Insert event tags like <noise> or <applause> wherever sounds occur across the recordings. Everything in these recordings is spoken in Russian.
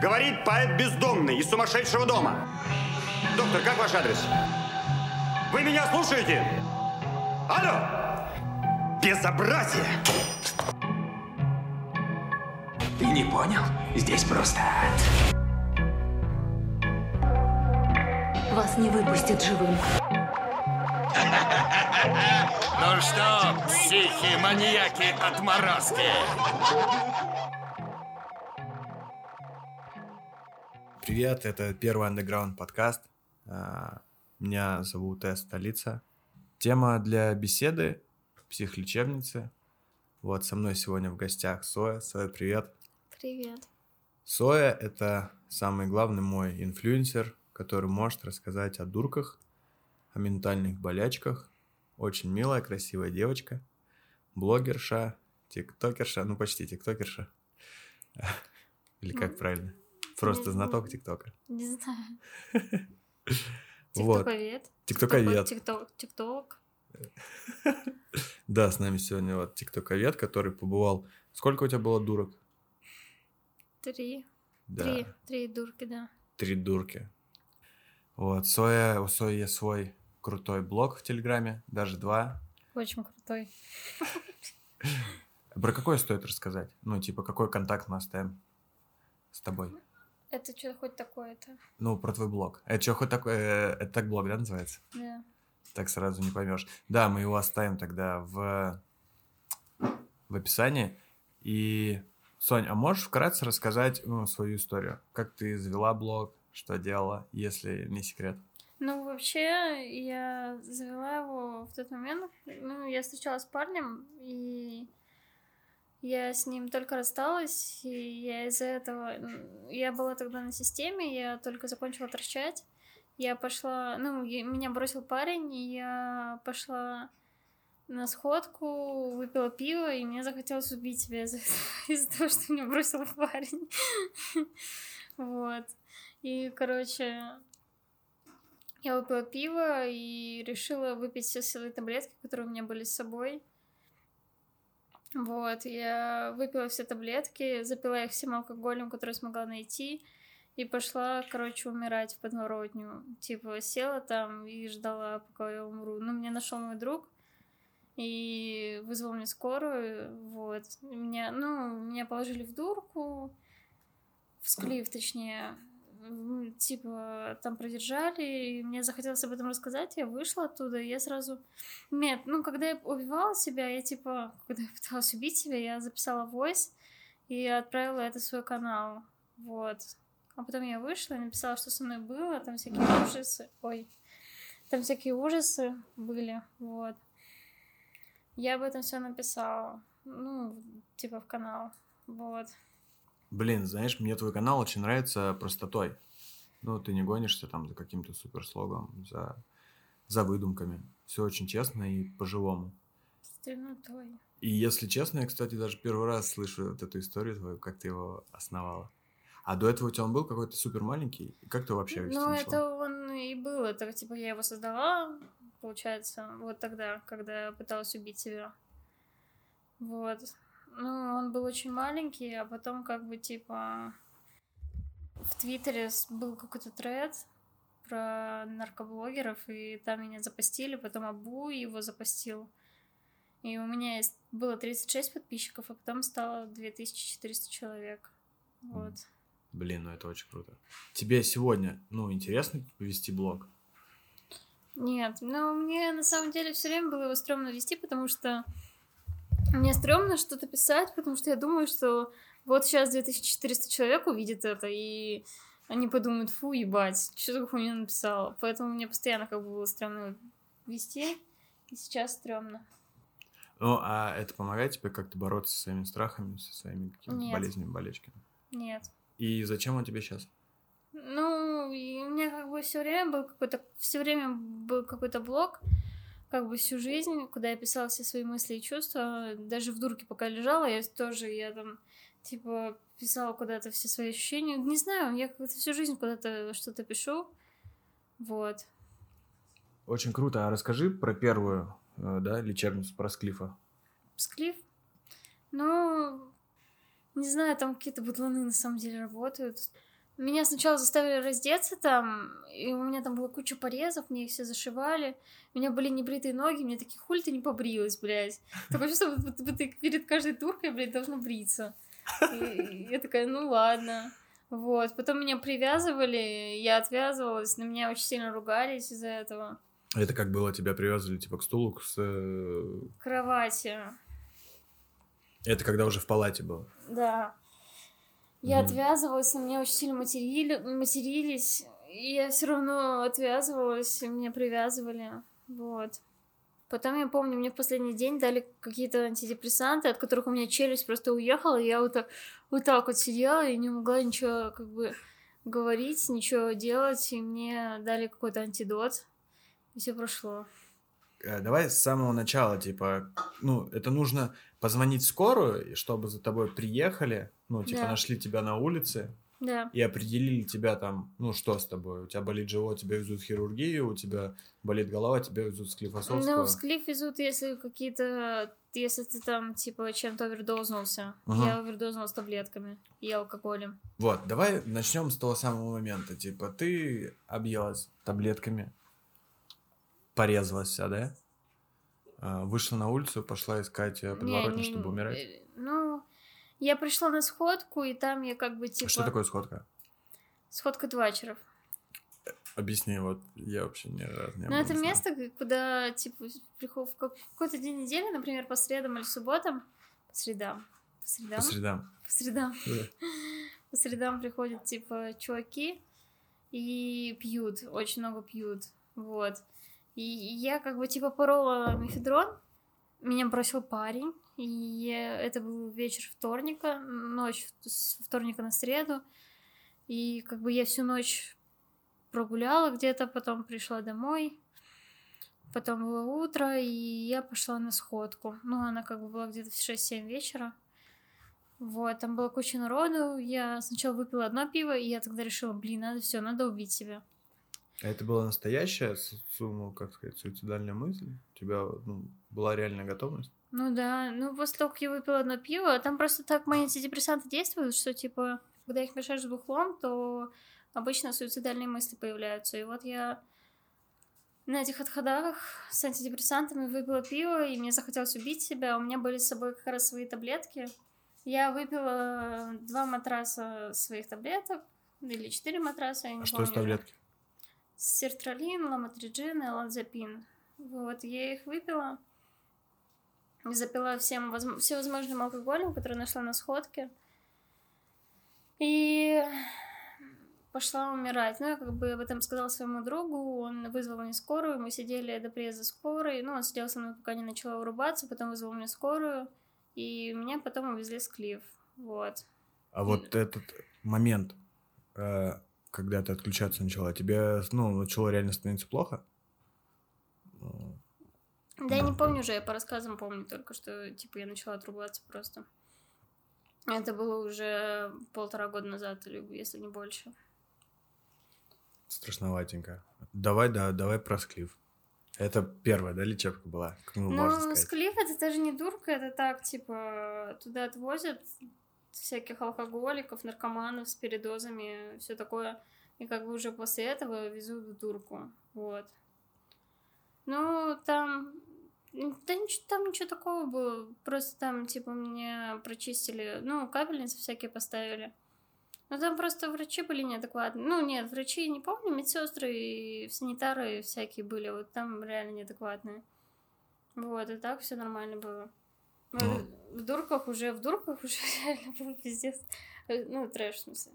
Говорит поэт бездомный из сумасшедшего дома. Доктор, как ваш адрес? Вы меня слушаете? Алло! Безобразие! Ты не понял? Здесь просто ад. Вас не выпустят живым. Ну что, психи, Привет, это первый андеграунд подкаст. А, Меня зовут С. Столица. Тема для беседы – психлечебницы. Вот со мной сегодня в гостях Соя. Соя, привет. Привет. Соя – это самый главный мой инфлюенсер, который может рассказать о дурках, о ментальных болячках. Очень милая, красивая девочка. Блогерша, тиктокерша, ну почти тиктокерша. <laughs> Или как правильно? Просто знаток тиктока. Не знаю. <laughs> Тиктоковед. Тиктоковед. Тикток. Тикток. <laughs> Да, с нами сегодня вот тиктоковед, который побывал... Сколько у тебя было дурок? Три. Три. Три дурки, да. три дурки. Вот, Соя, у Сои есть свой крутой блог в Телеграме, даже два. Очень крутой. <laughs> Про какой стоит рассказать? Ну, типа, какой контакт мы оставим с тобой? Это что хоть такое-то? Ну, про твой блог. Это что, хоть такой... э, Это так блог, да, называется? Да. Так сразу не поймешь. Да, мы его оставим тогда в, в описании. И, Сонь, а можешь вкратце рассказать ну, свою историю? Как ты завела блог, что делала, если не секрет? Ну, вообще, я завела его в тот момент. Ну, я встречалась с парнем, и я с ним только рассталась, и я из-за этого... Я была тогда на системе, я только закончила торчать. Я пошла... Ну, меня бросил парень, и я пошла на сходку, выпила пиво, и мне захотелось убить себя из-за <laughs> из-за того, что меня бросил парень. <laughs> Вот. И, короче, я выпила пиво и решила выпить все свои таблетки, которые у меня были с собой. Вот, я выпила все таблетки, запила их всем алкоголем, который смогла найти, и пошла, короче, умирать в подворотню. Типа, села там и ждала, пока я умру. Ну, меня нашел мой друг и вызвал мне скорую, вот. Меня, ну, меня положили в дурку, в склиф, точнее, типа, там продержали, и мне захотелось об этом рассказать, я вышла оттуда, и я сразу... Нет, ну, когда я убивала себя, я, типа, когда я пыталась убить себя, я записала войс и отправила это в свой канал, вот. А потом я вышла и написала, что со мной было, там всякие ужасы, ой, там всякие ужасы были, вот. Я об этом все написала, ну, типа, в канал, вот. Блин, знаешь, мне твой канал очень нравится простотой. Ну, ты не гонишься там за каким-то суперслогом, за, за выдумками. Все очень честно и по-живому. С темнотой. И если честно, я, кстати, даже первый раз слышу вот эту историю твою, как ты его основала. А до этого у тебя он был какой-то супер маленький? Как ты вообще Ну, это он и был. Это типа я его создала, получается, вот тогда, когда пыталась убить себя. Вот. Ну, он был очень маленький, а потом как бы типа в Твиттере был какой-то тред про наркоблогеров, и там меня запостили, потом Абу его запостил. И у меня есть, было 36 подписчиков, а потом стало 2400 человек. Вот. Блин, ну это очень круто. Тебе сегодня, ну, интересно вести блог? Нет, ну мне на самом деле все время было его стрёмно вести, потому что мне стрёмно что-то писать, потому что я думаю, что вот сейчас 2400 человек увидит это, и они подумают, фу, ебать, что такое хуйню написала. Поэтому мне постоянно как бы было стрёмно вести, и сейчас стрёмно. Ну, а это помогает тебе как-то бороться со своими страхами, со своими какими-то болезнями, болечками? Нет. И зачем он тебе сейчас? Ну, у меня как бы все время был какой-то, все время был какой-то блог, как бы всю жизнь, куда я писала все свои мысли и чувства. Даже в дурке пока лежала, я тоже, я там, типа, писала куда-то все свои ощущения. Не знаю, я как-то всю жизнь куда-то что-то пишу. Вот. Очень круто. А расскажи про первую, э, да, лечебницу, про Склифа. Склиф? Ну, не знаю, там какие-то бутланы на самом деле работают. Меня сначала заставили раздеться там, и у меня там была куча порезов, мне их все зашивали. У меня были небритые ноги, мне такие, хуй ты не побрилась, блядь. Такое чувство, будто ты перед каждой туркой, блядь, должна бриться. И я такая, ну ладно. Вот, потом меня привязывали, я отвязывалась, на меня очень сильно ругались из-за этого. Это как было, тебя привязывали типа к стулу, к... с- э, Кровати, Это когда уже в палате было. да. Я Мгм. отвязывалась, на меня очень сильно материли, матерились, и я все равно отвязывалась, и меня привязывали, вот. Потом, я помню, мне в последний день дали какие-то антидепрессанты, от которых у меня челюсть просто уехала, и я вот так вот, так вот сидела и не могла ничего как бы говорить, ничего делать, и мне дали какой-то антидот, и все прошло. Э, Давай с самого начала, типа, ну, это нужно позвонить в скорую, и чтобы за тобой приехали, ну, типа, Да. нашли тебя на улице Да. и определили тебя там, ну, что с тобой. У тебя болит живот, тебя везут в хирургию, у тебя болит голова, тебя везут в Склифосовского. Ну, в Склиф везут, если какие-то... Если ты там, типа, чем-то овердознулся. Ага. Я овердознулась таблетками и алкоголем. Вот, давай начнем с того самого момента. Типа, ты объелась таблетками, порезалась вся, да? А, Вышла на улицу, пошла искать э, Не, не, чтобы умирать. э, Ну, я пришла на сходку, и там я как бы, типа... Что такое сходка? Сходка твачеров. Объясни, вот я вообще ни разу не Ну, это знаю. место, куда, типа, приход... в как- какой-то день недели, например, по средам или субботам, по средам, по средам, По средам. по средам, Да. по средам приходят, типа, чуваки и пьют, очень много пьют, вот. И я, как бы, типа, порола мефедрон, меня бросил парень, и это был вечер вторника, ночь с вторника на среду, и, как бы, я всю ночь прогуляла где-то, потом пришла домой, потом было утро, и я пошла на сходку. Ну, она как бы была где-то в 6-7 вечера. Вот, там была куча народу. Я сначала выпила одно пиво, и я тогда решила, блин, надо все, надо убить себя. А это была настоящая, ну, как сказать, суицидальная мысль? У тебя ну, была реальная готовность? Ну да, ну после того, как я выпила одно пиво, там просто так мои антидепрессанты действуют, что типа, когда их мешаешь с бухлом, то обычно суицидальные мысли появляются. И вот я на этих отходах с антидепрессантами выпила пиво, и мне захотелось убить себя. У меня были с собой как раз свои таблетки. Я выпила два матраса своих таблеток, или четыре матраса, я не А что помню с уже. таблетки? Сертралин, ламотриджин и ланзапин. Вот, я их выпила. Запила всем возм- всевозможным алкоголем, который нашла на сходке. И пошла умирать. Ну, я как бы об этом сказала своему другу, он вызвал мне скорую, мы сидели до приезда скорой, ну, он сидел со мной, пока не начала урубаться, потом вызвал мне скорую, и меня потом увезли в Клифф, вот. А вот этот момент, э, когда ты отключаться начала, тебе, ну, начало реально становиться плохо? Да я не помню уже, я по рассказам помню только, что, типа, я начала отрубаться просто. Это было уже полтора года назад, или если не больше. Страшноватенько. Давай, да, давай про склиф. Это первая, да, лечебка была? Ну, можно Ну, склиф это даже не дурка, это так, типа, туда отвозят всяких алкоголиков, наркоманов с передозами, все такое. И как бы уже после этого везут в дурку. Вот. Ну, там... Да ничего, там ничего такого было. Просто там, типа, мне прочистили... Ну, капельницы всякие поставили. Ну, там просто врачи были неадекватные. Ну, нет, врачи, не помню, медсестры и санитары всякие были. Вот там реально неадекватные. Вот, и так все нормально было. Ну, Ну. В дурках уже, в дурках <laughs> уже реально был пиздец. Э, Ну, трэш, в смысле.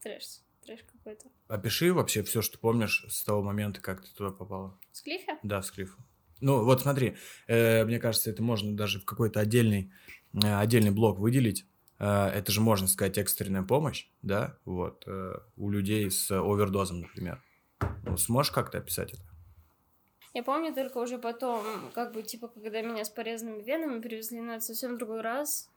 Трэш. Трэш какой-то. Опиши вообще все, что помнишь с того момента, как ты туда попала. В Склифе? Да, в Склифу. Ну, вот смотри, э, мне кажется, это можно даже в какой-то отдельный, э, отдельный блок выделить. Э, это же, можно сказать, экстренная помощь, да, вот, э, у людей с овердозом, например. Ну, сможешь как-то описать это? Я помню только уже потом, как бы, типа, когда меня с порезанными венами привезли на совсем другой раз.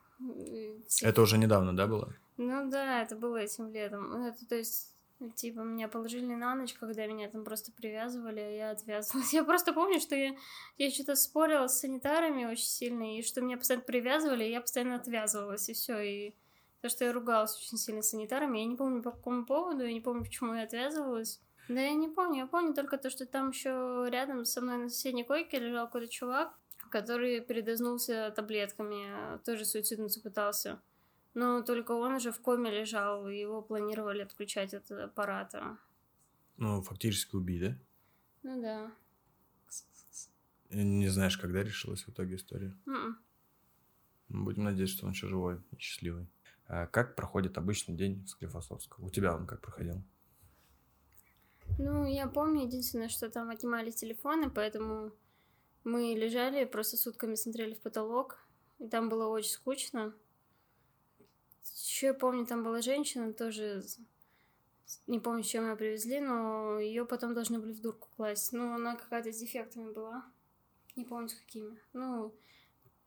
Это уже недавно, да, было? Ну да, это было этим летом. Ну, Это, то есть, типа, меня положили на ночь, когда меня там просто привязывали, а я отвязывалась. <laughs> Я просто помню, что я, я что-то спорила с санитарами очень сильно, и что меня постоянно привязывали, и я постоянно отвязывалась, и все. И Потому что я ругалась очень сильно с санитарами. Я не помню по какому поводу, я не помню, почему я отвязывалась. Да я не помню, я помню только то, что там еще рядом со мной на соседней койке лежал какой-то чувак, который передознулся таблетками, тоже суицидницу пытался. Но только он уже в коме лежал, и его планировали отключать от аппарата. Ну, фактически убить, да? Ну да. Не знаешь, когда решилась в итоге история? Ну, Будем надеяться, что он еще живой и счастливый. А как проходит обычный день в Склифосовском? У тебя он как проходил? Ну, я помню, единственное, что там отнимали телефоны, поэтому мы лежали, просто сутками смотрели в потолок, и там было очень скучно. Еще я помню, там была женщина, тоже не помню, с чем ее привезли, но ее потом должны были в дурку класть. Ну, она какая-то с дефектами была. Не помню, с какими. Ну,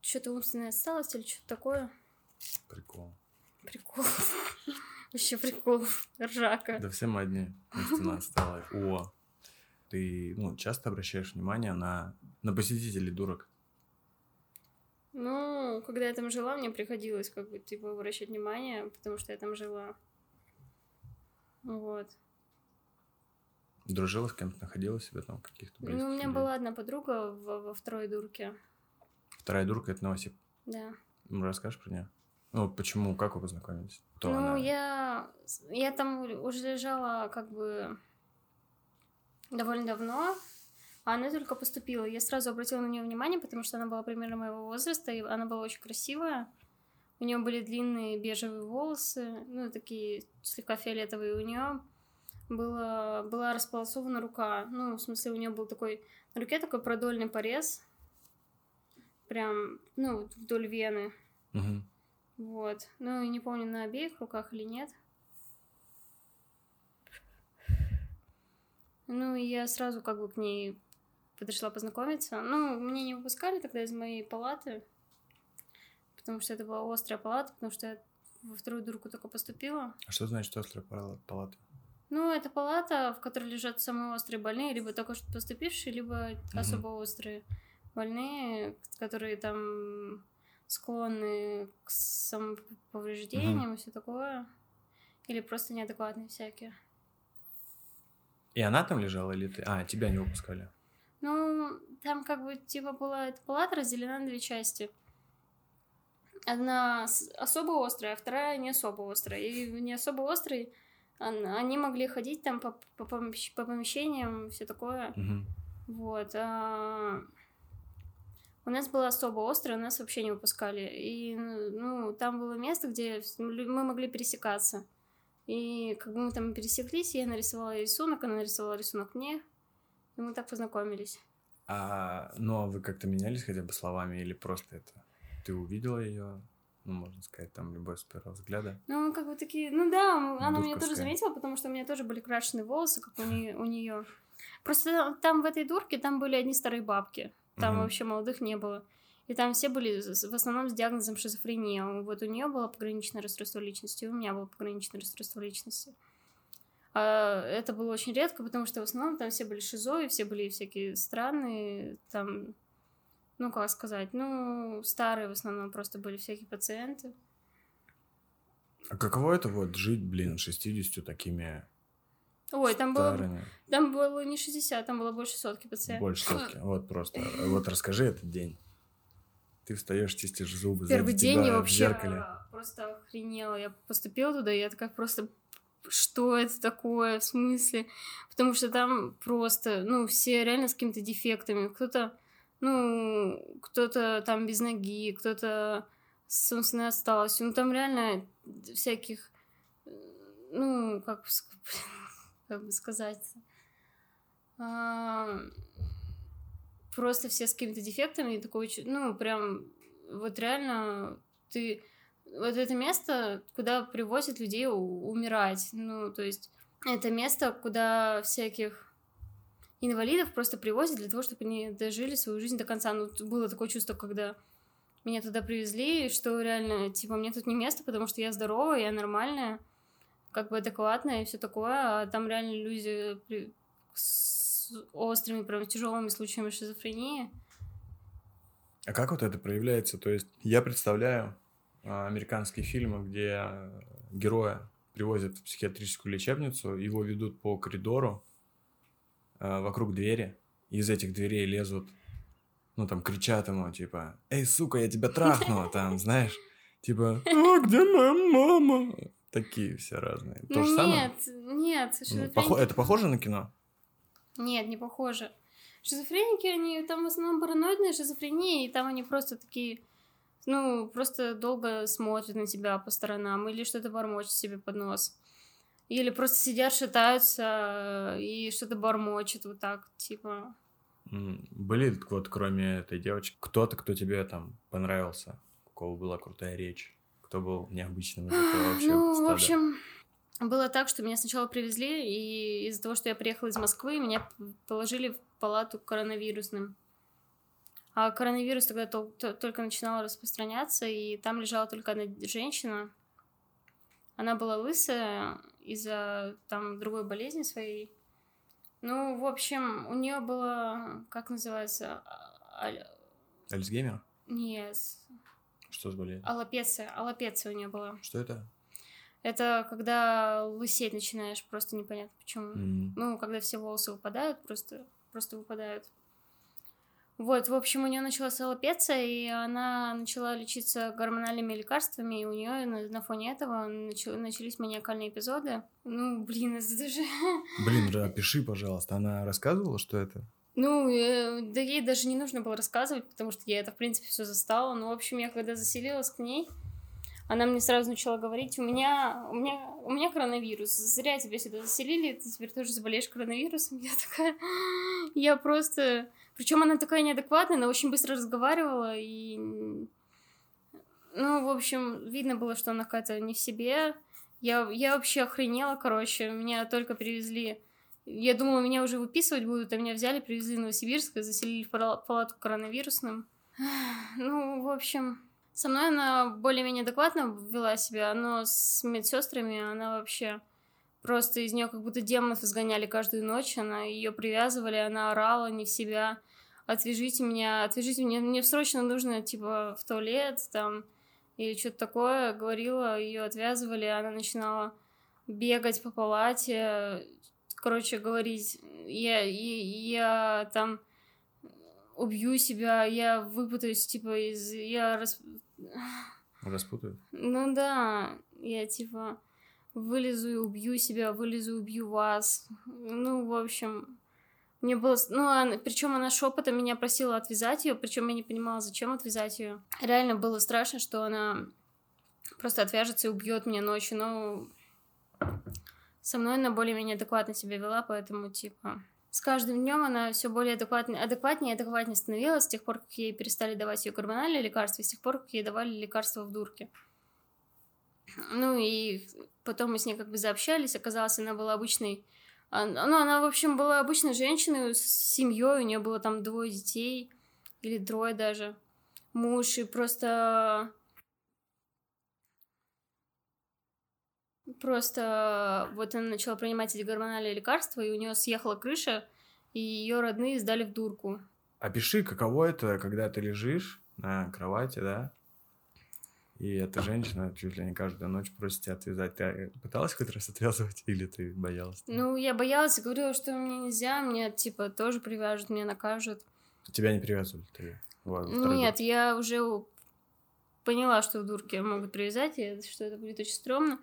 что-то умственная отсталость или что-то такое. Прикол. Прикол. <laughs> Вообще прикол. Ржака. Да все мы одни. Истина стала. О, ты ну, часто обращаешь внимание на, на посетителей дурок? Ну, когда я там жила, мне приходилось как бы, типа, обращать внимание, потому что я там жила. Вот. Дружила с кем-то, находила себя там каких-то близких Ну, у меня людей? была одна подруга во, во второй дурке. Вторая дурка — это Новосиб. Да. Ну, Расскажешь про нее? Ну, почему, как вы познакомились? Кто ну, она? я... Я там уже лежала как бы довольно давно, а она только поступила. Я сразу обратила на нее внимание, потому что она была примерно моего возраста, и она была очень красивая. У нее были длинные бежевые волосы, ну, такие слегка фиолетовые. У нее была, была располосована рука. Ну, в смысле, у нее был такой... На руке такой продольный порез. Прям, ну, вдоль вены. Мгм. Вот. Ну, не помню, на обеих руках или нет. Ну, и я сразу как бы к ней подошла познакомиться. Ну, меня не выпускали тогда из моей палаты, потому что это была острая палата, потому что я во вторую дурку только поступила. А что значит острая пала- палата? Ну, это палата, в которой лежат самые острые больные, либо только что поступившие, либо Мгм. особо острые больные, которые там склонны к самоповреждениям и все такое. Или просто неадекватные всякие. И она там лежала или ты? А, тебя не выпускали. Ну, там как бы типа была эта палата разделена на две части. Одна особо острая, а вторая не особо острая. И в не особо острой он- они могли ходить там по, по, помещ- по помещениям, все такое. Мгм. Вот. а, У нас была особо острая, нас вообще не выпускали. И, ну, там было место, где мы могли пересекаться. И как бы мы там пересеклись, я нарисовала рисунок, она нарисовала рисунок мне, и мы так познакомились. А, ну, а вы как-то менялись хотя бы словами или просто это? Ты увидела ее, ну, можно сказать, там, любовь с первого взгляда? Ну, как бы такие, ну да, она меня тоже Дурковская. заметила, потому что у меня тоже были крашеные волосы, как у нее. У нее. Просто там в этой дурке там были одни старые бабки. Там Мгм. вообще молодых не было. И там все были в основном с диагнозом шизофрения. Вот у нее было пограничное расстройство личности, у меня было пограничное расстройство личности. А это было очень редко, потому что в основном там все были шизо, и все были всякие странные, там, ну, как сказать, ну, старые в основном просто были всякие пациенты. А каково это вот жить, блин, 60 такими Ой, там было, там было не 60, там было больше сотки пациентов. Больше сотки. <laughs> Вот просто. Вот расскажи этот день. Ты встаешь, чистишь зубы. Первый день я вообще зеркале. просто охренела. Я поступила туда, и я такая просто что это такое, в смысле? Потому что там просто, ну, все реально с какими-то дефектами. Кто-то, ну, кто-то там без ноги, кто-то с умственной отсталостью. Ну, там реально всяких, ну, как, <laughs> как бы сказать, а, просто все с какими-то дефектами, и такой, ну, прям, вот реально, ты, вот это место, куда привозят людей умирать, ну, то есть, это место, куда всяких инвалидов просто привозят для того, чтобы они дожили свою жизнь до конца. Ну, было такое чувство, когда меня туда привезли, что реально, типа, мне тут не место, потому что я здоровая, я нормальная, как бы адекватная и все такое, а там реально люди при- с острыми, прям тяжелыми случаями шизофрении. А как вот это проявляется? То есть я представляю, а, американские фильмы, где героя привозят в психиатрическую лечебницу, его ведут по коридору э, вокруг двери, и из этих дверей лезут, ну, там, кричат ему, типа, «Эй, сука, я тебя трахнула!» <laughs> Там, знаешь, типа, «А, где моя мама?» Такие все разные. То ну же самое? нет, нет, Ну, похо- Это похоже на кино? Нет, не похоже. Шизофреники, они там в основном параноидная шизофрения, и там они просто такие, ну, просто долго смотрят на тебя по сторонам, или что-то бормочут себе под нос. Или просто сидят, шатаются и что-то бормочут вот так, типа. Были вот кроме этой девочки кто-то, кто тебе там понравился, у кого была крутая речь, кто был необычным из этого вообще ну, в стада? общем, было так, что меня сначала привезли, и из-за того, что я приехала из Москвы, меня положили в палату коронавирусным. А коронавирус тогда тол- то- только начинал распространяться, и там лежала только одна женщина. Она была лысая из-за там другой болезни своей. Ну, в общем, у нее было, как называется, а- аль- Альцгеймер? нет, Что с болезнью? аллопеция, аллопеция у нее была. Что это? Это когда лысеть начинаешь, просто непонятно почему. М, Ну, когда все волосы выпадают, просто, просто выпадают. Вот, в общем, у нее началась аллопеция, и она начала лечиться гормональными лекарствами, и у нее на, на фоне этого начались маниакальные эпизоды. Ну, блин, это даже... <laughs> Блин, же опиши, пожалуйста. Она рассказывала, что это? Ну, э, да ей даже не нужно было рассказывать, потому что я это, в принципе, все застала. Ну, в общем, я когда заселилась к ней, она мне сразу начала говорить, у меня, у меня, у меня коронавирус, зря тебя сюда заселили, ты теперь тоже заболеешь коронавирусом. <laughs> Я такая, я просто... Причем она такая неадекватная, она очень быстро разговаривала, и... Ну, в общем, видно было, что она какая-то не в себе. Я, я вообще охренела, короче, меня только перевезли я думала, меня уже выписывать будут, а меня взяли, привезли в Новосибирск и заселили в пала- палату коронавирусным. <sighs> Ну, в общем, со мной она более-менее адекватно вела себя, но с медсестрами она вообще просто из нее как будто демонов изгоняли каждую ночь. Она ее привязывали, она орала не в себя. Отвяжите меня, отвяжите меня, мне срочно нужно, типа, в туалет, там, или что-то такое. Говорила, ее отвязывали, она начинала бегать по палате, короче, говорить, я, я, я там убью себя, я выпутаюсь, типа, из... Я рас... Распутают? Ну да, я, типа, вылезу и убью себя, вылезу и убью вас. Ну, в общем, мне было... Ну, причем она шепотом меня просила отвязать ее, причем я не понимала, зачем отвязать ее. Реально было страшно, что она просто отвяжется и убьет меня ночью, но со мной она более-менее адекватно себя вела, поэтому, типа, с каждым днем она все более адекватнее, адекватнее адекватнее становилась с тех пор, как ей перестали давать ее гормональные лекарства, и с тех пор, как ей давали лекарства в дурке. Ну и потом мы с ней как бы заобщались, оказалось, она была обычной... а, Ну, она, в общем, была обычной женщиной с семьей, у нее было там двое детей, или трое даже, муж, и просто Просто вот она начала принимать эти гормональные лекарства, и у нее съехала крыша, и ее родные сдали в дурку. Опиши, каково это, когда ты лежишь на кровати, да? И эта женщина чуть ли не каждую ночь просит тебя отвязать. Ты пыталась хоть раз отвязывать или ты боялась? Ну, я боялась и говорила, что мне нельзя, мне, типа, тоже привяжут, меня накажут. Тебя не привязывали? Ты второй Нет, я уже поняла, что в дурке могут привязать, и что это будет очень стрёмно.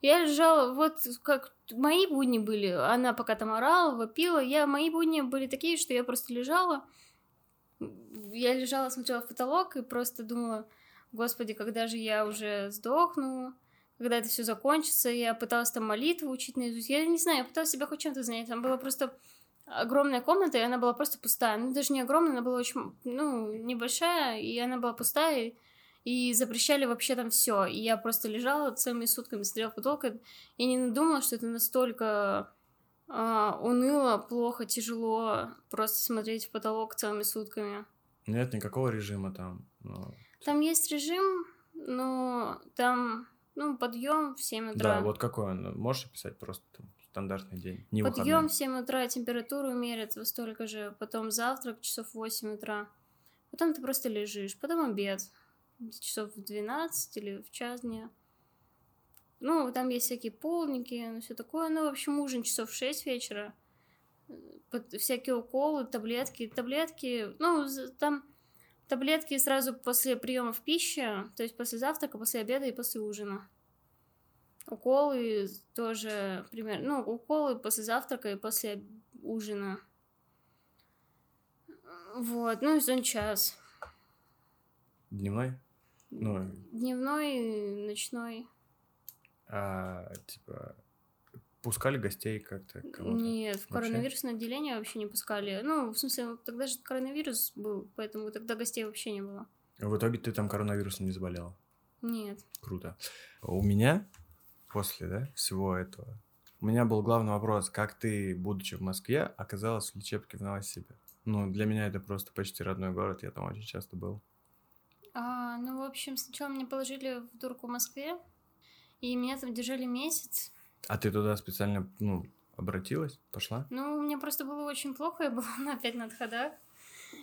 Я лежала, вот как мои будни были, она пока там орала, вопила, я, мои будни были такие, что я просто лежала, я лежала, смотрела в потолок и просто думала, господи, когда же я уже сдохну, когда это все закончится, я пыталась там молитву учить наизусть, я не знаю, я пыталась себя хоть чем-то занять, там была просто огромная комната, и она была просто пустая, ну даже не огромная, она была очень, ну, небольшая, и она была пустая, и запрещали вообще там все. И я просто лежала целыми сутками, смотрела в потолок, и не надумала, что это настолько а, уныло, плохо, тяжело просто смотреть в потолок целыми сутками. Нет никакого режима там. ну, Там есть режим, но там, ну, подъем в 7 утра. Да, вот какой он? Можешь описать просто там, стандартный день? Не Подъем выходной. в 7 утра, температуру мерят во столько же, потом завтрак часов в 8 утра. Потом ты просто лежишь, потом обед. часов в 12 или в час дня. Ну, там есть всякие полники, ну, все такое. Ну, в общем, ужин часов в 6 вечера. Под- всякие уколы, таблетки. Таблетки, ну, там таблетки сразу после приемов пищи, то есть после завтрака, после обеда и после ужина. Уколы тоже примерно, ну, уколы после завтрака и после ужина. Вот, ну и сон час. Дневной? Ну, Дневной, ночной. а, типа, пускали гостей как-то? Нет, в коронавирусное отделение вообще не пускали. Ну, в смысле, тогда же коронавирус был, поэтому тогда гостей вообще не было. В итоге ты там коронавирусом не заболела? Нет. Круто. У меня после да, всего этого, у меня был главный вопрос, как ты, будучи в Москве, оказалась в лечебке в Новосибе? Ну, для меня это просто почти родной город, я там очень часто был. А, ну, в общем, сначала меня положили в дурку в Москве, и меня там держали месяц. А ты туда специально, ну, обратилась, пошла? Ну, мне просто было очень плохо, я была на- опять на отходах.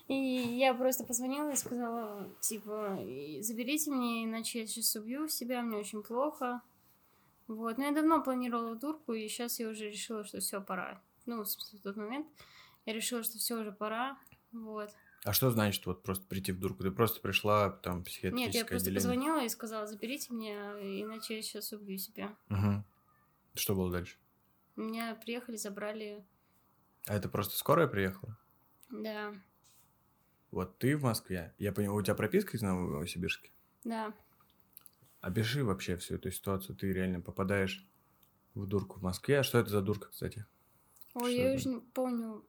И я просто позвонила и сказала, типа, «И заберите меня, иначе я сейчас убью себя, мне очень плохо. Вот, но я давно планировала дурку, и сейчас я уже решила, что все, пора. Ну, в смысле, в тот момент я решила, что все уже пора. Вот. А что значит вот просто прийти в дурку? Ты просто пришла там в психиатрическое Нет, я просто отделение? позвонила и сказала, заберите меня, иначе я сейчас убью себя. Мгм. Что было дальше? Меня приехали, забрали, А это просто скорая приехала? да, Вот ты в Москве. Я понял, у тебя прописка из Новосибирска? да. Опиши вообще всю эту ситуацию. Ты реально попадаешь в дурку в Москве. А что это за дурка, кстати? Ой, Что я это? уже не помню,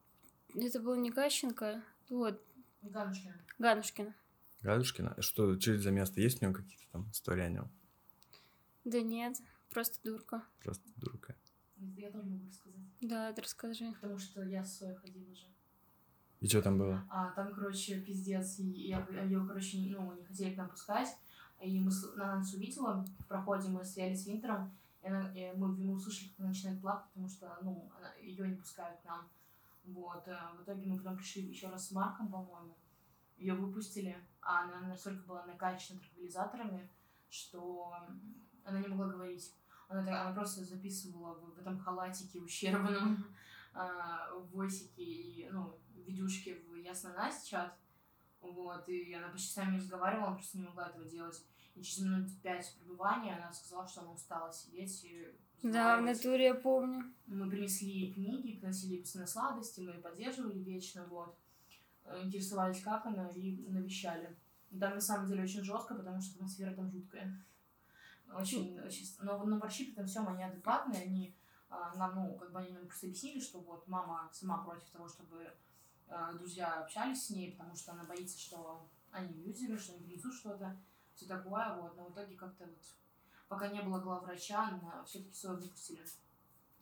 это было не Кащенко, вот, Ганушкина. Ганушкина. Гадушкина? Что, что это за место? Есть у него какие-то там истории о нем? Да нет, просто дурка. Просто дурка. Я тоже могу рассказать. Да, ты расскажи. Потому что я с Соей ходила же. И что там было? А там, короче, пиздец. И я, ее, короче, ну, не хотели к нам пускать. И мы, она нас увидела в проходе, мы стояли с Винтером. И, она, и мы, мы услышали, как она начинает плакать, потому что, ну, ее не пускают к нам. Вот. а В итоге мы потом пришли еще раз с Марком, по-моему. Ее выпустили, а она настолько была накачана транквилизаторами, что она не могла говорить. Она, она просто записывала в, этом халатике ущербном, <laughs> а, в войсике и, ну, видюшки в Ясно Настя чат. Вот, и она почти с нами разговаривала, она просто не могла этого делать. И через минут пять пребывания она сказала, что она устала сидеть и Да, в натуре я помню. Мы принесли ей книги, приносили ей постоянно сладости, мы ее поддерживали вечно, вот. Э, Интересовались, как она, и навещали. И там на самом деле очень жестко, потому что атмосфера там жуткая. Очень, очень... Но, но врачи при этом всем они адекватные, они а, нам, ну, как бы они нам просто объяснили, что вот мама сама против того, чтобы а, друзья общались с ней, потому что она боится, что они юзеры, что они принесут что-то, все такое, вот. Но в итоге как-то вот, пока не было главврача, все-таки Сою выпустили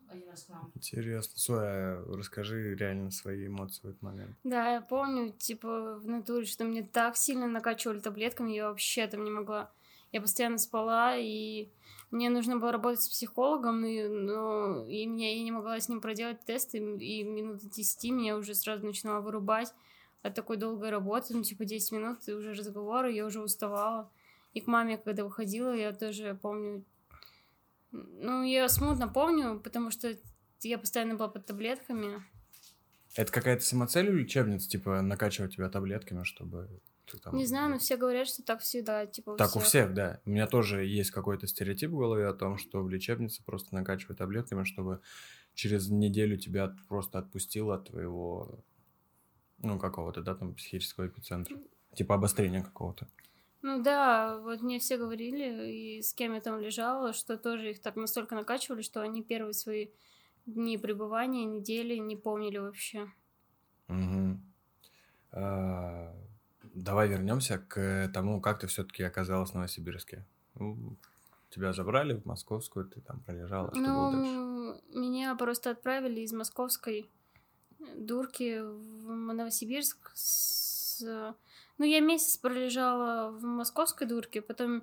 один раз к нам. Интересно. Соя, расскажи реально свои эмоции в этот момент. Да, я помню, типа, в натуре, что мне так сильно накачивали таблетками, я вообще там не могла. Я постоянно спала, и мне нужно было работать с психологом, и, но и меня, я не могла с ним проделать тесты, и минут 10 меня уже сразу начинала вырубать от такой долгой работы, ну, типа, 10 минут, и уже разговоры, я уже уставала. И к маме, когда выходила, я тоже помню, ну, я смутно помню, потому что я постоянно была под таблетками. Это какая-то самоцель у лечебницы, типа, накачивать тебя таблетками, чтобы ты там... Не знаю, но все говорят, что так всегда, типа, у Так у всех. всех, да. У меня тоже есть какой-то стереотип в голове о том, что в лечебнице просто накачивают таблетками, чтобы через неделю тебя просто отпустило от твоего, ну, какого-то, да, там, психического эпицентра. Типа обострения какого-то. Ну да, вот мне все говорили, и с кем я там лежала, что тоже их так настолько накачивали, что они первые свои дни пребывания, недели не помнили вообще. Мгм. А, Давай вернемся к тому, как ты все-таки оказалась в Новосибирске. Ну, Тебя забрали в Московскую, ты там пролежала, что было дальше? Ну, меня просто отправили из московской дурки в Новосибирск. С... Ну, я месяц пролежала в московской дурке, потом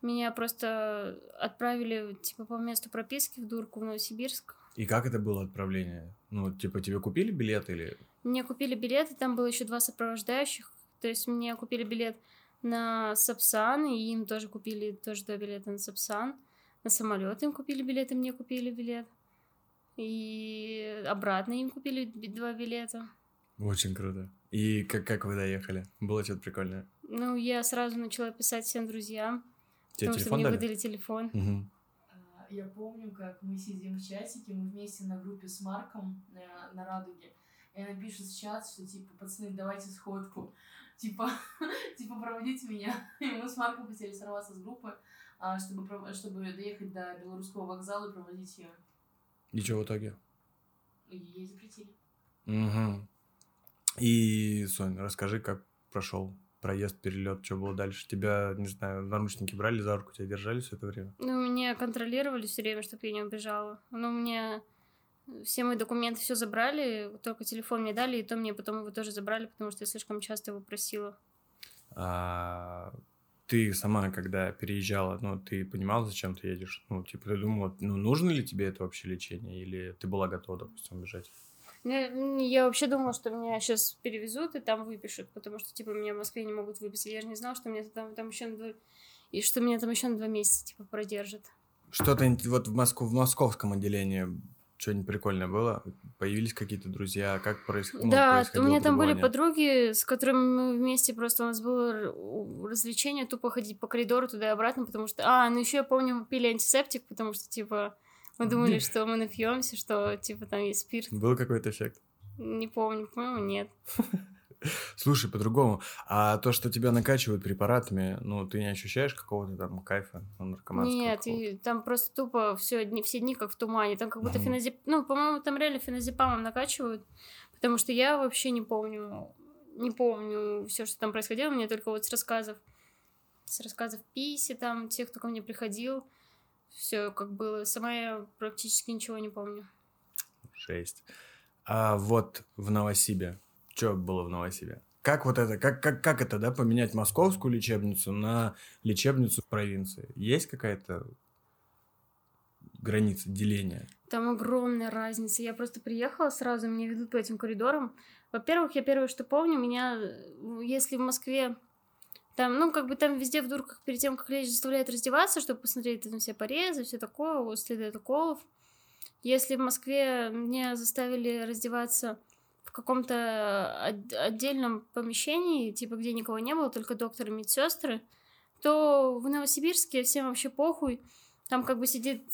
меня просто отправили, типа, по месту прописки в дурку в Новосибирск. И как это было отправление? Ну, типа, тебе купили билет или... Мне купили билеты, там было еще два сопровождающих. То есть мне купили билет на Сапсан, и им тоже купили тоже два билета на Сапсан. На самолет им купили билет, и мне купили билет. И обратно им купили два билета. Очень круто. И как, как вы доехали? Было что-то прикольное? Ну, я сразу начала писать всем друзьям, Тебе потому что мне дали? выдали телефон. А, Я помню, как мы сидим в чатике, мы вместе на группе с Марком на, на Радуге. И она пишет в чат, что типа, пацаны, давайте сходку. Типа, <laughs> типа, проводите меня. И мы с Марком хотели сорваться с группы, а, чтобы, чтобы доехать до Белорусского вокзала и проводить ее. И что в итоге? Ей запретили. Мгм. И, Сонь, расскажи, как прошел проезд, перелет, что было дальше? Тебя, не знаю, наручники брали за руку, тебя держали все это время? Ну, меня контролировали все время, чтобы я не убежала. Ну, мне все мои документы все забрали, только телефон мне дали, и то мне потом его тоже забрали, потому что я слишком часто его просила. А, ты сама, когда переезжала, ну, ты понимала, зачем ты едешь? Ну, типа, ты думала, ну, нужно ли тебе это вообще лечение? Или ты была готова, допустим, бежать? Я, м, я вообще думала, что меня сейчас перевезут и там выпишут, потому что, типа, меня в Москве не могут выписать. Я же не знала, что меня там, там еще на два... И что меня там еще на два месяца, типа, продержат. Что-то вот в Москву, в московском отделении что-нибудь прикольное было? Появились какие-то друзья? Как проис- ну, да, у происходило меня там были подруги, с которыми мы вместе просто у нас было развлечение тупо ходить по коридору туда и обратно, потому что... А, ну еще я помню, мы пили антисептик, потому что, типа, мы думали, что мы напьемся, что, типа, там есть спирт. Был какой-то эффект? Не помню, по-моему, нет. <laughs> <laughs> Слушай, по-другому. А то, что тебя накачивают препаратами, ну, ты не ощущаешь какого-то там кайфа наркоманского? Нет, и там просто тупо все дни, все дни как в тумане. Там как будто феназеп... Ну, по-моему, там реально феназепамом накачивают, потому что я вообще не помню, не помню все, что там происходило, мне только вот с рассказов, с рассказов Писи, там, тех, кто ко мне приходил, все как было. Сама я практически ничего не помню. Жесть. А вот в Новосибе, что было в Новосибе? Как вот это, как, как, как это, да, поменять московскую лечебницу на лечебницу в провинции? Есть какая-то граница деления? Там огромная разница. Я просто приехала сразу, меня ведут по этим коридорам. Во-первых, я первое, что помню, меня, э, если в Москве там, ну, как бы там везде в дурках перед тем, как лечь, заставляют раздеваться, чтобы посмотреть там все порезы, все такое, следы от уколов. Если в Москве меня заставили раздеваться в каком-то от- отдельном помещении, типа где никого не было, только доктор и медсестры, то в Новосибирске всем вообще похуй. Там как бы сидит,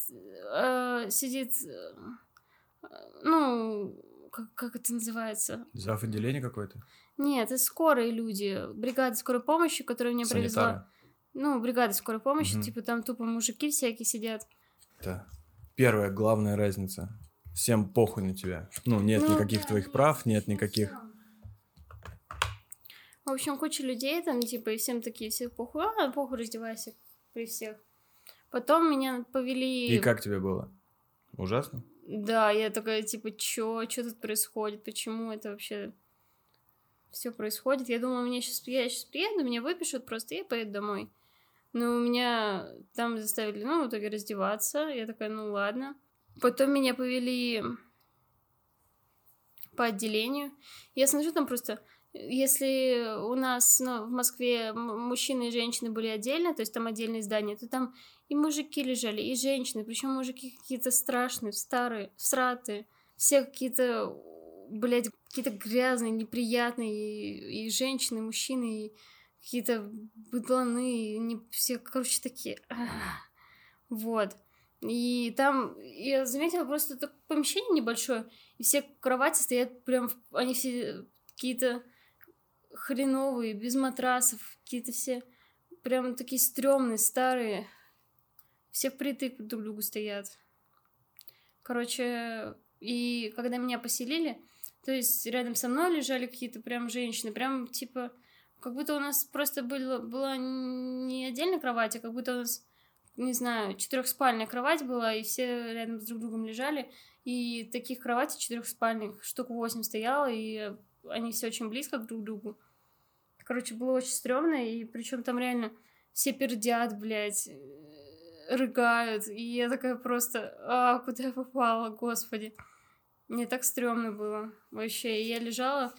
э, сидит, э, ну, как, как это называется? Зав. отделение какое-то? Нет, это скорые люди, бригада скорой помощи, которая меня привезла. Санитары? Ну, бригада скорой помощи, Мгм. типа там тупо мужики всякие сидят. Это первая главная разница. Всем похуй на тебя. Ну, нет Ну, никаких да, твоих прав, нет никаких... В общем, куча людей там, типа, и всем такие, все похуй, а, похуй, раздевайся при всех. Потом меня повели... И как тебе было? Ужасно? Да, я такая, типа, чё, чё тут происходит, почему это вообще все происходит? Я думала, мне сейчас, я сейчас приеду, меня выпишут просто, и я поеду домой. Но меня там заставили, ну, в итоге раздеваться. Я такая, ну, ладно. Потом меня повели по отделению. Я смотрю, там просто... Если у нас ну, в Москве мужчины и женщины были отдельно, то есть там отдельные здания, то там и мужики лежали, и женщины, причем мужики какие-то страшные, старые, всратые, все какие-то, блядь, какие-то грязные, неприятные, и, и женщины, и мужчины, и какие-то быдланы, и не, все, короче, такие. Вот. И там я заметила просто это помещение небольшое, и все кровати стоят прям, они все какие-то хреновые, без матрасов, какие-то все прям такие стрёмные, старые. Все впритык друг к другу стоят. Короче, и когда меня поселили, то есть рядом со мной лежали какие-то прям женщины, прям типа, как будто у нас просто было, была не отдельная кровать, а как будто у нас, не знаю, четырехспальная кровать была, и все рядом с друг другом лежали, и таких кроватей четырехспальных штук восемь стояло, и они все очень близко друг к другу. Короче, было очень стрёмно, и причем там реально все пердят, блядь, э, рыгают, и я такая просто, а, куда я попала, господи. Мне так стрёмно было вообще. И я лежала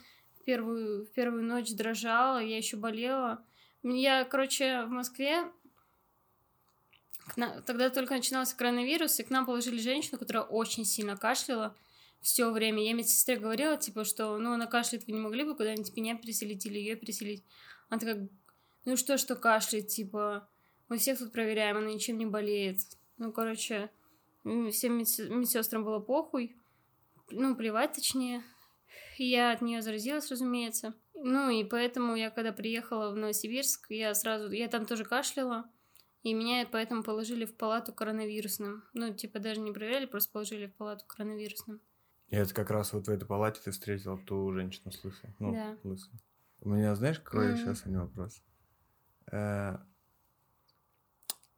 первую, первую ночь, дрожала, я еще болела. Я, короче, в Москве тогда только начинался коронавирус, и к нам положили женщину, которая очень сильно кашляла все время. Я медсестре говорила, типа, что, ну, она кашляет, вы не могли бы куда-нибудь меня переселить или ее переселить? Она такая, ну что, что кашляет, типа, мы всех тут проверяем, она ничем не болеет. Ну, короче, всем медс- медсестрам было похуй, ну, плевать точнее. Я от нее заразилась, разумеется. Ну, и поэтому я, когда приехала в Новосибирск, я сразу, я там тоже кашляла, и меня поэтому положили в палату коронавирусным. Ну, типа, даже не проверяли, просто положили в палату коронавирусным. И это как раз вот в этой палате ты встретила ту женщину с лысой. Ну, Да. лысой. У меня, знаешь, какой Мгм. сейчас один вопрос? Э,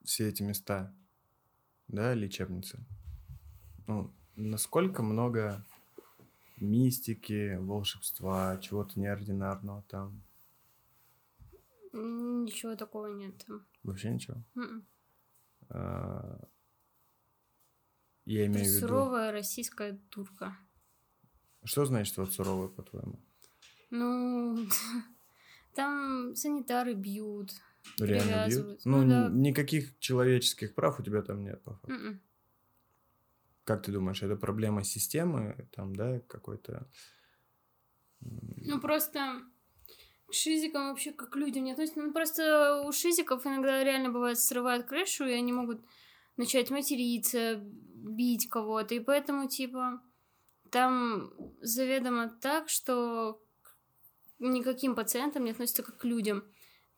все эти места, да, лечебницы, ну, насколько много мистики, волшебства, чего-то неординарного там? Ничего такого нет. Вообще ничего? М-м. А, Я имею в виду... Суровая российская турка. Что значит вот суровый, по-твоему? Ну, <laughs> там санитары бьют. Реально бьют? Ну, Ну да. никаких человеческих прав у тебя там нет, по факту. М-м. Как ты думаешь, это проблема системы, там, да, какой-то... Ну, просто шизикам вообще как к людям не относятся. Ну, просто у шизиков иногда реально бывает срывают крышу, и они могут начать материться, бить кого-то. И поэтому, типа, там заведомо так, что никаким пациентам не относятся как к людям.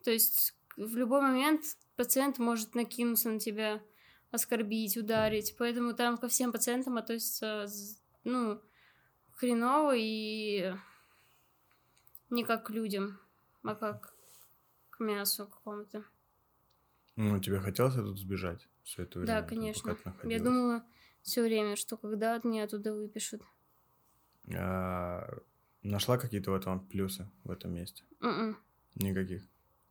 То есть в любой момент пациент может накинуться на тебя, оскорбить, ударить. Поэтому там ко всем пациентам относятся, ну, хреново и не как к людям, а как к мясу какому-то. Ну, тебе хотелось оттуда сбежать все это время? Да, конечно. Я думала все время, что когда от меня оттуда выпишут. А, нашла какие-то в этом плюсы в этом месте? М-м, Никаких.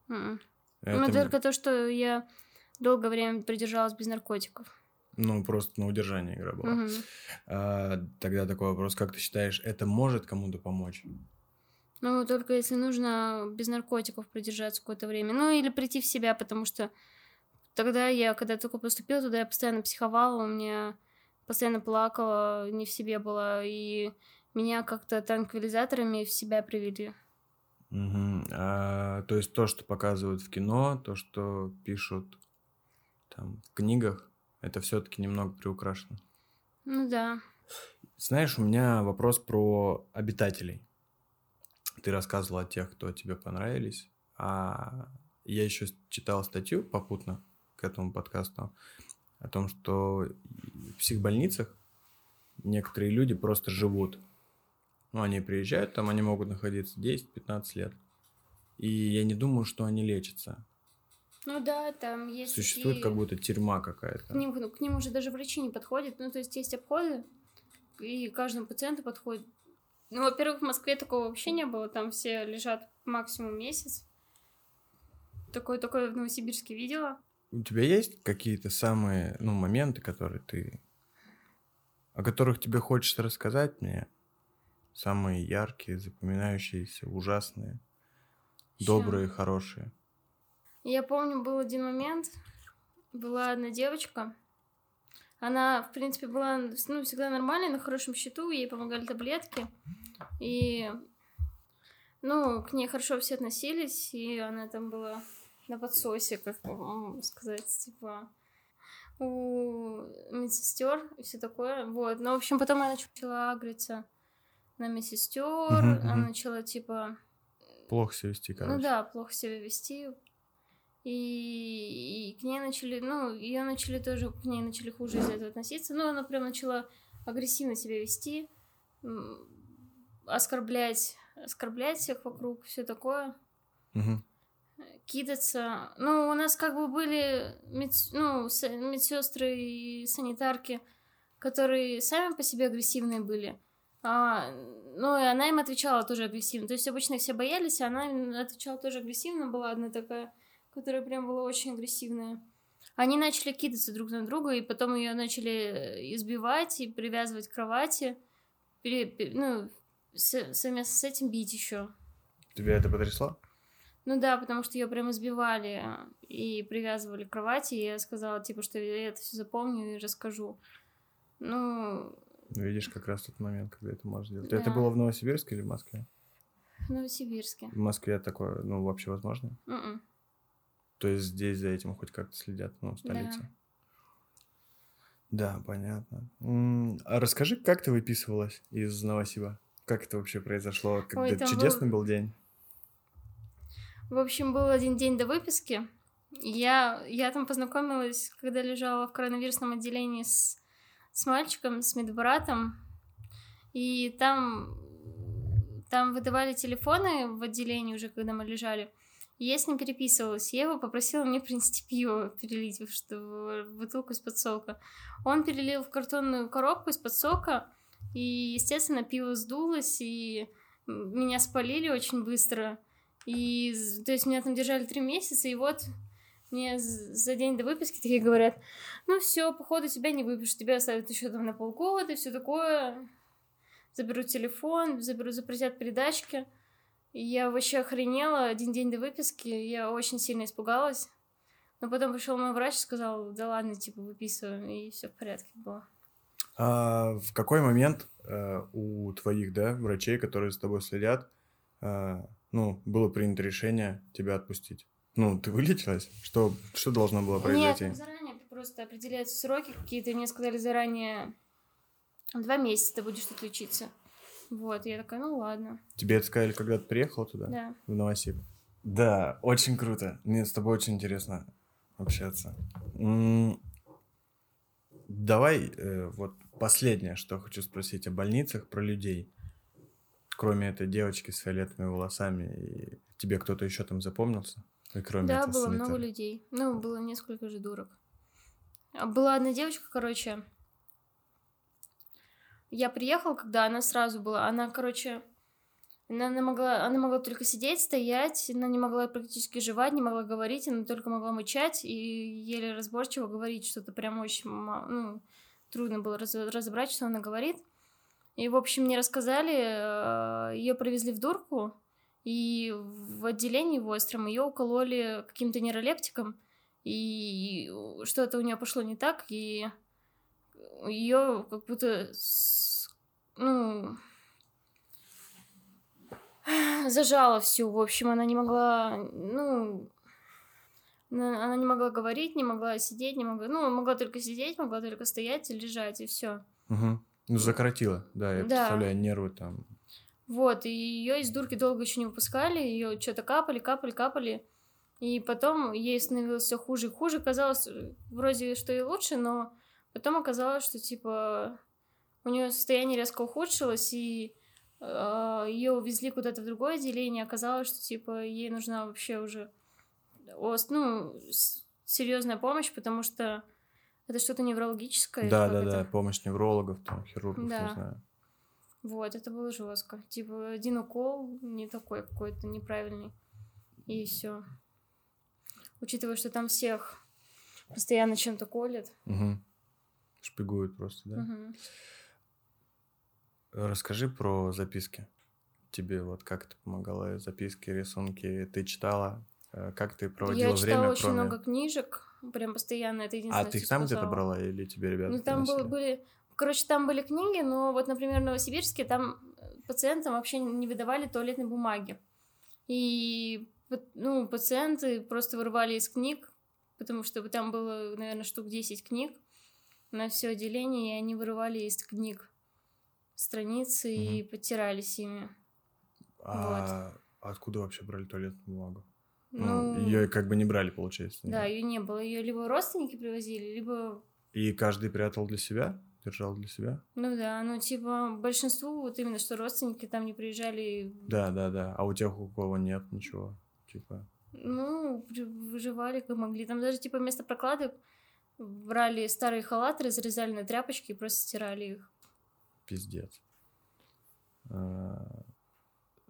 м-м. Это Ну, только то, что я долгое время продержалась без наркотиков. Ну, просто на удержание игра была. Мгм. А, тогда такой вопрос, как ты считаешь, это может кому-то помочь? Ну, только если нужно без наркотиков продержаться какое-то время. Ну, или прийти в себя, потому что тогда я, когда только поступила туда, я постоянно психовала, у меня постоянно плакала, не в себе была, и меня как-то транквилизаторами в себя привели. Мгм. А, то есть то, что показывают в кино, то, что пишут там в книгах, это все-таки немного приукрашено. Ну да. Знаешь, у меня вопрос про обитателей. Ты рассказывал о тех, кто тебе понравились, а я еще читал статью попутно к этому подкасту о том, что в психбольницах некоторые люди просто живут. Ну, они приезжают, там они могут находиться 10-15 лет. И я не думаю, что они лечатся. Ну да, там есть Существует такие- как будто тюрьма К какая-то. ним, ну, к ним уже даже врачи не подходят. Ну, то есть есть обходы, и каждому пациенту подходит. Ну, во-первых, в Москве такого вообще не было. Там все лежат максимум месяц. Такое такое в Новосибирске видела. У тебя есть какие-то самые, ну, моменты, которые ты... О которых тебе хочется рассказать мне? Самые яркие, запоминающиеся, ужасные, добрые, хорошие. Я помню, был один момент. Была одна девочка. Она, в принципе, была ну, всегда нормальной, на хорошем счету. Ей помогали таблетки. И, ну, к ней хорошо все относились. И она там была на подсосе, как сказать, типа у медсестер и все такое. Вот. Но, в общем, потом я начала агриться на медсестер. Она начала, типа, Плохо себя вести, короче. ну да, плохо себя вести. И, и к ней начали, ну, ее начали тоже, к ней начали хуже из-за этого относиться. Ну, она прям начала агрессивно себя вести, оскорблять, оскорблять всех вокруг, все такое, Мгм. кидаться. Ну, у нас как бы были медс- ну, медсестры и санитарки, которые сами по себе агрессивные были. А, ну, и она им отвечала тоже агрессивно. То есть обычно все боялись, а она отвечала тоже агрессивно. Была одна такая, которая прям была очень агрессивная. Они начали кидаться друг на друга, и потом ее начали э, избивать и привязывать к кровати. Пере- пе- ну, с- совместно с этим бить еще. Тебя это потрясло? Ну да, потому что ее прям избивали и привязывали к кровати, и я сказала, типа, что я это все запомню и расскажу. Ну, Ну, Видишь, как раз тот момент, когда это можешь сделать. Это Да. было в Новосибирске или в Москве? в Новосибирске. В Москве такое, ну, вообще возможно? Мгм. То есть здесь за этим хоть как-то следят, ну, в столице? Да, понятно. М, А расскажи, как ты выписывалась из Новосиба? Как это вообще произошло? Когда Ой, там был- чудесный был день? В общем, был один день до выписки. Я, я там познакомилась, когда лежала в коронавирусном отделении с, с мальчиком, с медбратом. И там, там выдавали телефоны в отделении уже, когда мы лежали. И я с ним переписывалась. Я его попросила мне принести пиво, перелить в, бутылку из-под сока. Он перелил в картонную коробку из-под сока. И, естественно, пиво сдулось, и меня спалили очень быстро. И, то есть, меня там держали три месяца, и вот мне за день до выписки такие говорят, ну все, походу тебя не выпишут, тебя оставят еще там на полгода, все такое. Заберут телефон, заберут, запретят передачки. И я вообще охренела один день до выписки, я очень сильно испугалась. Но потом пришел мой врач и сказал, да ладно, типа, выписываем, и все в порядке было. А в какой момент э, у твоих, да, врачей, которые за тобой следят, э, ну, было принято решение тебя отпустить? Ну, ты вылечилась? Что, что должно было Нет, произойти? там заранее просто определяются сроки какие-то, мне сказали заранее, два месяца ты будешь тут лечиться. Вот, я такая, ну ладно, Тебе это сказали, когда ты приехала туда? да. В Новосиб. Да, очень круто. Мне с тобой очень интересно общаться. М, Давай э, вот последнее, что хочу спросить о больницах, про людей. Кроме этой девочки с фиолетовыми волосами, и тебе кто-то еще там запомнился? И кроме Да, было санитара? много людей. Ну, было несколько же дурок. А Была одна девочка, короче. Я приехала, когда она сразу была. Она, короче, она, она могла, она могла только сидеть, стоять, она не могла практически жевать, не могла говорить, она только могла мычать и еле разборчиво говорить что-то прям очень, ну, трудно было раз- разобрать, что она говорит. И, в общем, мне рассказали, ее привезли в дурку, и в отделении в Остром ее укололи каким-то нейролептиком, и что-то у нее пошло не так, и ее как будто, с- ну, <sighs> зажало всю. В общем, она не могла, ну, на- она не могла говорить, не могла сидеть, не могла, ну, могла только сидеть, могла только стоять и лежать, и все. Мгм. Ну, закоротило, да, я Да. представляю, нервы там. Вот, и ее из дурки долго еще не выпускали, ее что-то капали, капали, капали. И потом ей становилось все хуже и хуже. Казалось, вроде что и лучше, но потом оказалось, что типа у нее состояние резко ухудшилось, и ее увезли куда-то в другое отделение. Оказалось, что типа ей нужна вообще уже ну, серьезная помощь, потому что это что-то неврологическое. Да, да, это? да, помощь неврологов, там, хирургов, Да. не знаю. Вот, это было жестко. Типа, один укол не такой какой-то неправильный. И все. Учитывая, что там всех постоянно чем-то колят. Мгм. Шпигуют просто, да? Мгм. Расскажи про записки. Тебе вот как это помогало? Записки, рисунки ты читала? Э, Как ты проводила Я читала время, очень кроме... много книжек. Прям постоянно. Это А единственное, ты их там где-то брала или тебе ребята Ну, там приносили? были... Короче, там были книги, но вот, например, в Новосибирске там пациентам вообще не выдавали туалетной бумаги. И, ну, пациенты просто вырывали из книг, потому что там было, наверное, штук 10 книг на все отделение, и они вырывали из книг страницы и подтирались ими. А откуда вообще брали туалетную бумагу? Ну, ее как бы не брали, получается. да, ее не было. Ее либо родственники привозили, либо И каждый прятал для себя? Держал для себя? Ну да, ну типа большинству вот именно что родственники там не приезжали, Да, да, да. А у тех, у кого нет ничего, типа... ну, выживали как могли. Там даже типа вместо прокладок брали старые халаты, разрезали на тряпочки и просто стирали их. Пиздец. А,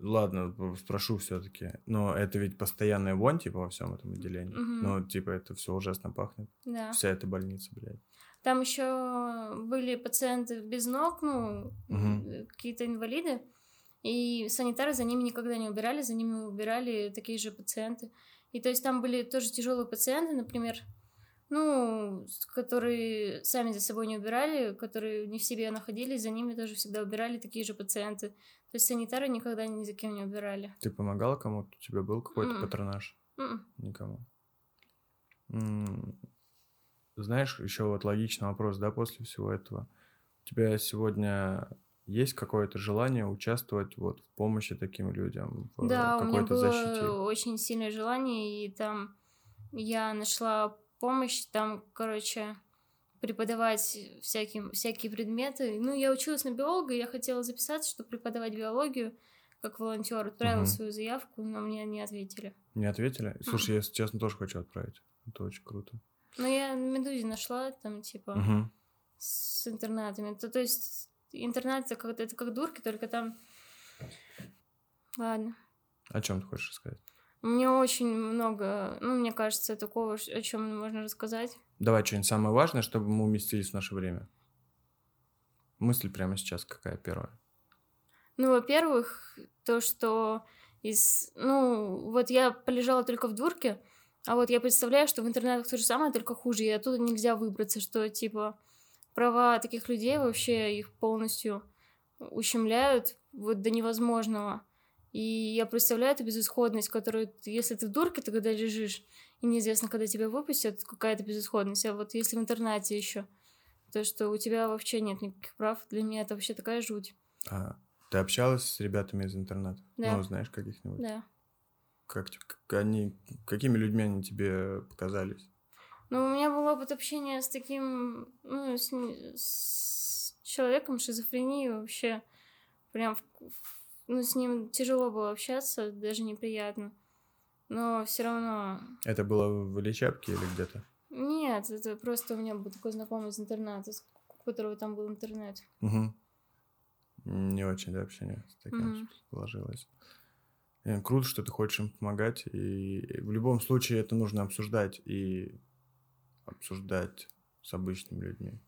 Ладно, спрошу все-таки. Но это ведь постоянная вонь, типа, во всем этом отделении. Мгм. Ну, типа, это все ужасно пахнет. Да. Вся эта больница, блядь. Там еще были пациенты без ног, ну, э, какие-то инвалиды. И санитары за ними никогда не убирали, за ними убирали такие же пациенты. И то есть там были тоже тяжелые пациенты, например, ну, которые сами за собой не убирали, которые не в себе находились, за ними тоже всегда убирали такие же пациенты. То есть санитары никогда ни за кем не убирали. Ты помогала кому-то? У тебя был какой-то М-м. патронаж? М-м. Никому. Знаешь, еще вот логичный вопрос, да, после всего этого. У тебя сегодня есть какое-то желание участвовать вот в помощи таким людям, в Да, у меня было защите? очень сильное желание, и там я нашла помощь, там, короче, преподавать всяким, всякие предметы. Ну, я училась на биолога, я хотела записаться, чтобы преподавать биологию как волонтер. Отправила Мгм. свою заявку, но мне не ответили. Не ответили? Слушай, я, если честно, тоже хочу отправить. Это очень круто. Но я на Медузе нашла там, типа, Мгм. с интернатами. То, то есть интернат это как, это как дурки, только там... Ладно. О чем ты хочешь сказать? Меня очень много, ну, мне кажется, такого, о чем можно рассказать. Давай что-нибудь самое важное, чтобы мы уместились в наше время. Мысль прямо сейчас какая первая? Ну, во-первых, то, что из... Ну, вот я полежала только в дурке, а вот я представляю, что в интернетах то же самое, только хуже, и оттуда нельзя выбраться, что, типа, права таких людей вообще их полностью ущемляют вот до невозможного. И я представляю эту безысходность, которую, если ты в дурке, ты когда лежишь, и неизвестно, когда тебя выпустят, какая-то безысходность. А вот если в интернате еще, то, что у тебя вообще нет никаких прав, для меня это вообще такая жуть. А, ты общалась с ребятами из интернета? Да. Ну, знаешь каких-нибудь? Да. Как, как они, какими людьми они тебе показались? Ну, у меня был опыт общения с таким, ну, с, с человеком с шизофренией вообще. Прям, в- в- ну, с ним тяжело было общаться, даже неприятно. Но все равно... Это было в Ильичапке или где-то? Нет, это просто у меня был такой знакомый из интерната, у которого там был интернет. Угу. Не очень, да, общение с таким Мгм. сложилось. Э, Круто, что ты хочешь им помогать, и в любом случае это нужно обсуждать и обсуждать с обычными людьми.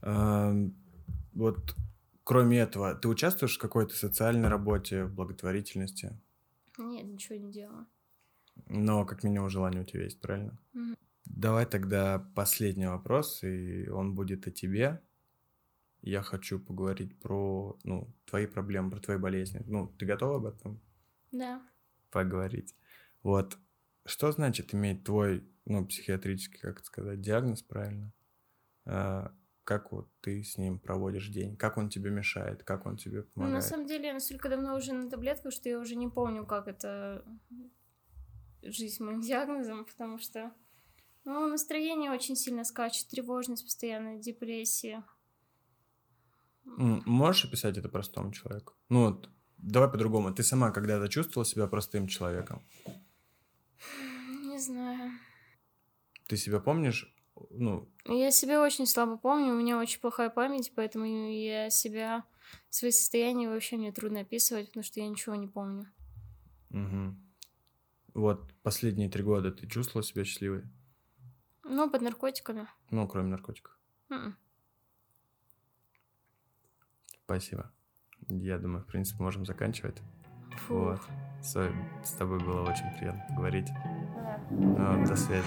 Эм, Вот кроме этого, ты участвуешь в какой-то социальной работе, в благотворительности? Нет, ничего не делала. Но как минимум желание у тебя есть, правильно? Мгм. Давай тогда последний вопрос, и он будет о тебе. Я хочу поговорить про ну, твои проблемы, про твои болезни. Ну, ты готова об этом Да. поговорить? Вот. Что значит иметь твой, ну, психиатрический, как это сказать, диагноз, правильно? Как вот ты с ним проводишь день? Как он тебе мешает? Как он тебе Ну, на помогает? самом деле, я настолько давно уже на таблетках, что я уже не помню, как это жизнь с моим <laughs> диагнозом, потому что ну, настроение очень сильно скачет, тревожность постоянная, депрессия. Можешь описать это простому человеку? Ну, вот, давай по-другому. Ты сама когда-то чувствовала себя простым человеком? Не знаю. Ты себя помнишь? Ну, Я себя очень слабо помню, у меня очень плохая память, поэтому я себя, свои состояния вообще мне трудно описывать, потому что я ничего не помню. мгм. Вот последние три года ты чувствовала себя счастливой? Ну, под наркотиками. Ну, кроме наркотиков. М-м. Спасибо. Я думаю, в принципе, можем заканчивать. Фу. Вот. С, с тобой было очень приятно поговорить. Да. Ну, до связи.